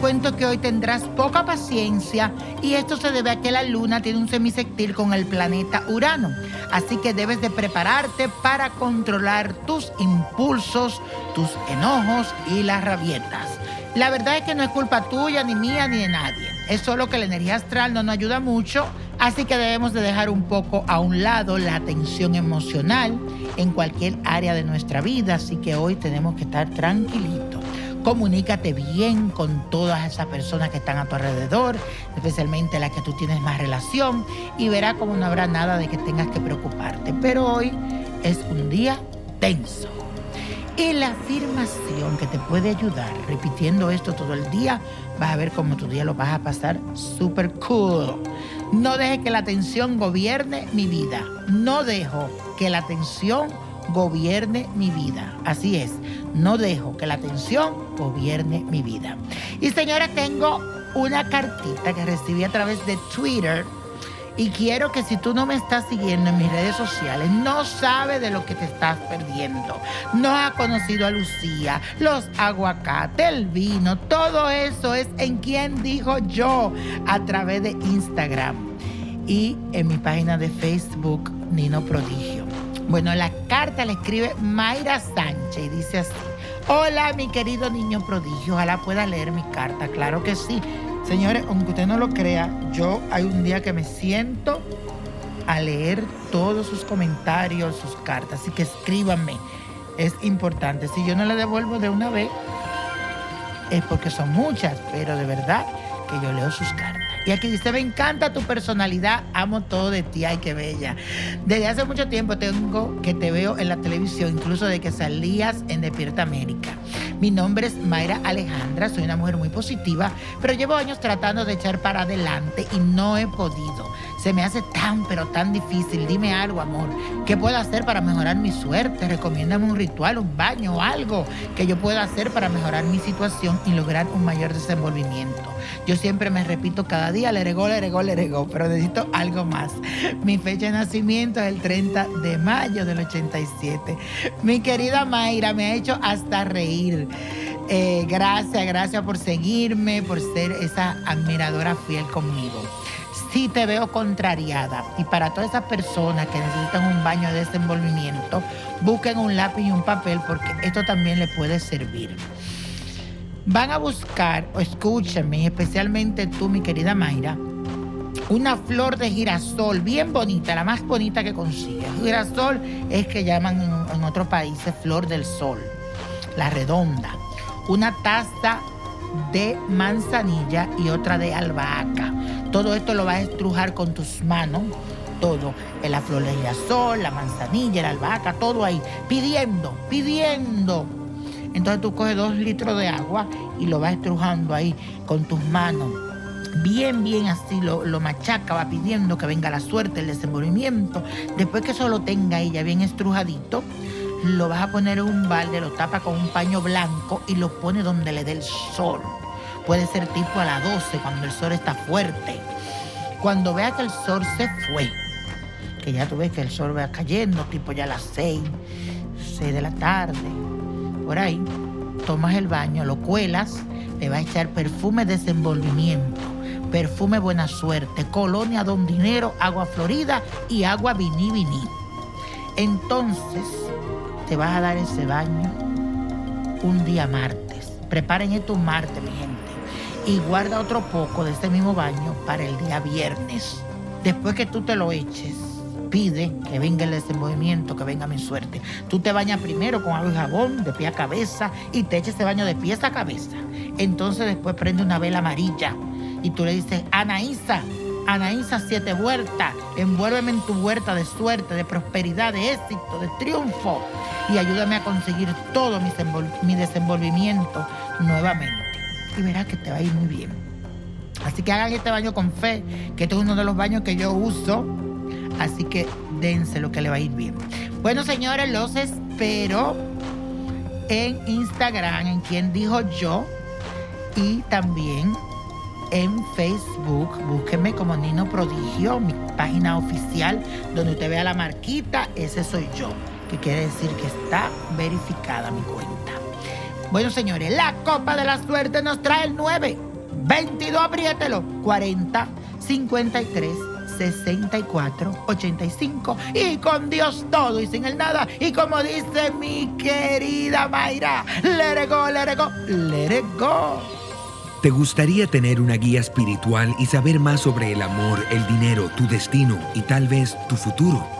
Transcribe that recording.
cuento que hoy tendrás poca paciencia y esto se debe a que la luna tiene un semisectil con el planeta Urano. Así que debes de prepararte para controlar tus impulsos, tus enojos y las rabietas. La verdad es que no es culpa tuya, ni mía, ni de nadie. Es solo que la energía astral no nos ayuda mucho, así que debemos de dejar un poco a un lado la tensión emocional en cualquier área de nuestra vida, así que hoy tenemos que estar tranquilitos. Comunícate bien con todas esas personas que están a tu alrededor, especialmente las que tú tienes más relación, y verás como no habrá nada de que tengas que preocuparte. Pero hoy es un día tenso. Y la afirmación que te puede ayudar, repitiendo esto todo el día, vas a ver cómo tu día lo vas a pasar súper cool. No deje que la tensión gobierne mi vida. No dejo que la tensión gobierne mi vida. Así es, no dejo que la tensión gobierne mi vida. Y señora, tengo una cartita que recibí a través de Twitter y quiero que si tú no me estás siguiendo en mis redes sociales, no sabes de lo que te estás perdiendo. No has conocido a Lucía, los aguacates, el vino, todo eso es en quien dijo yo a través de Instagram y en mi página de Facebook, Nino Prodigio. Bueno, la carta la escribe Mayra Sánchez y dice así. Hola, mi querido niño prodigio. Ojalá pueda leer mi carta. Claro que sí. Señores, aunque usted no lo crea, yo hay un día que me siento a leer todos sus comentarios, sus cartas. Así que escríbanme. Es importante. Si yo no le devuelvo de una vez, es porque son muchas, pero de verdad que yo leo sus cartas. Y aquí dice, me encanta tu personalidad, amo todo de ti, ay, qué bella. Desde hace mucho tiempo tengo que te veo en la televisión, incluso de que salías en Despierta América. Mi nombre es Mayra Alejandra, soy una mujer muy positiva, pero llevo años tratando de echar para adelante y no he podido. Se me hace tan, pero tan difícil. Dime algo, amor. ¿Qué puedo hacer para mejorar mi suerte? Recomiéndame un ritual, un baño, algo que yo pueda hacer para mejorar mi situación y lograr un mayor desenvolvimiento. Yo siempre me repito cada día, le regó, le regó, le regó, pero necesito algo más. Mi fecha de nacimiento es el 30 de mayo del 87. Mi querida Mayra me ha hecho hasta reír. Eh, gracias, gracias por seguirme, por ser esa admiradora fiel conmigo sí te veo contrariada. Y para todas esas personas que necesitan un baño de desenvolvimiento, busquen un lápiz y un papel porque esto también le puede servir. Van a buscar, o escúchenme, especialmente tú, mi querida Mayra, una flor de girasol bien bonita, la más bonita que consigues. Girasol es que llaman en, en otros países flor del sol, la redonda. Una taza de manzanilla y otra de albahaca. Todo esto lo vas a estrujar con tus manos, todo, la flor de girasol, la manzanilla, la albahaca, todo ahí, pidiendo, pidiendo. Entonces tú coges dos litros de agua y lo vas estrujando ahí con tus manos. Bien, bien así lo, lo machaca, va pidiendo que venga la suerte, el desenvolvimiento. Después que eso lo tenga ella bien estrujadito, lo vas a poner en un balde, lo tapa con un paño blanco y lo pone donde le dé el sol. Puede ser tipo a las 12 cuando el sol está fuerte. Cuando vea que el sol se fue, que ya tú ves que el sol va cayendo, tipo ya a las 6, 6 de la tarde, por ahí, tomas el baño, lo cuelas, le vas a echar perfume desenvolvimiento, perfume buena suerte, colonia don dinero, agua florida y agua viní viní. Entonces, te vas a dar ese baño un día martes. Preparen esto un martes, mi gente. Y guarda otro poco de este mismo baño para el día viernes. Después que tú te lo eches, pide que venga el desenvolvimiento, que venga mi suerte. Tú te bañas primero con agua y jabón, de pie a cabeza, y te eches ese baño de pies a cabeza. Entonces después prende una vela amarilla y tú le dices, Anaísa, Anaísa Siete Huertas, envuélveme en tu huerta de suerte, de prosperidad, de éxito, de triunfo y ayúdame a conseguir todo mi, desenvolvimiento nuevamente. Y verás que te va a ir muy bien. Así que hagan este baño con fe, que este es uno de los baños que yo uso. Así que dense lo que le va a ir bien. Bueno, señores, los espero en Instagram, en quien dijo yo, y también en Facebook. Búsquenme como Nino Prodigio, mi página oficial, donde usted vea la marquita, ese soy yo que quiere decir que está verificada mi cuenta. Bueno, señores, la copa de la suerte nos trae el 9, 22, apriételo, 40 53 64 85 y con Dios todo y sin el nada y como dice mi querida Mayra, let it go, let it go, let it go. ¿Te gustaría tener una guía espiritual y saber más sobre el amor, el dinero, tu destino y tal vez tu futuro?